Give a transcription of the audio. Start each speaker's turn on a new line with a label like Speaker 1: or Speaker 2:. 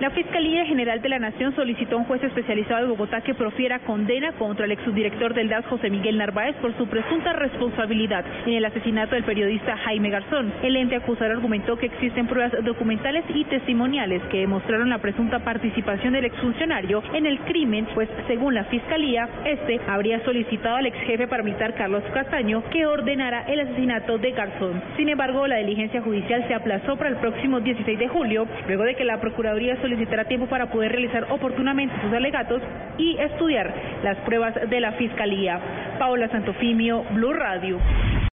Speaker 1: La Fiscalía General de la Nación solicitó a un juez especializado de Bogotá que profiera condena contra el ex subdirector del DAS José Miguel Narváez por su presunta responsabilidad en el asesinato del periodista Jaime Garzón. El ente acusador argumentó que existen pruebas documentales y testimoniales que demostraron la presunta participación del exfuncionario en el crimen, pues según la Fiscalía, este habría solicitado al ex jefe paramilitar Carlos Castaño que ordenara el asesinato de Garzón. Sin embargo, la diligencia judicial se aplazó para el próximo 16 de julio, luego de que la Procuraduría solicitará tiempo para poder realizar oportunamente sus alegatos y estudiar las pruebas de la Fiscalía. Paola Santofimio, Blue Radio.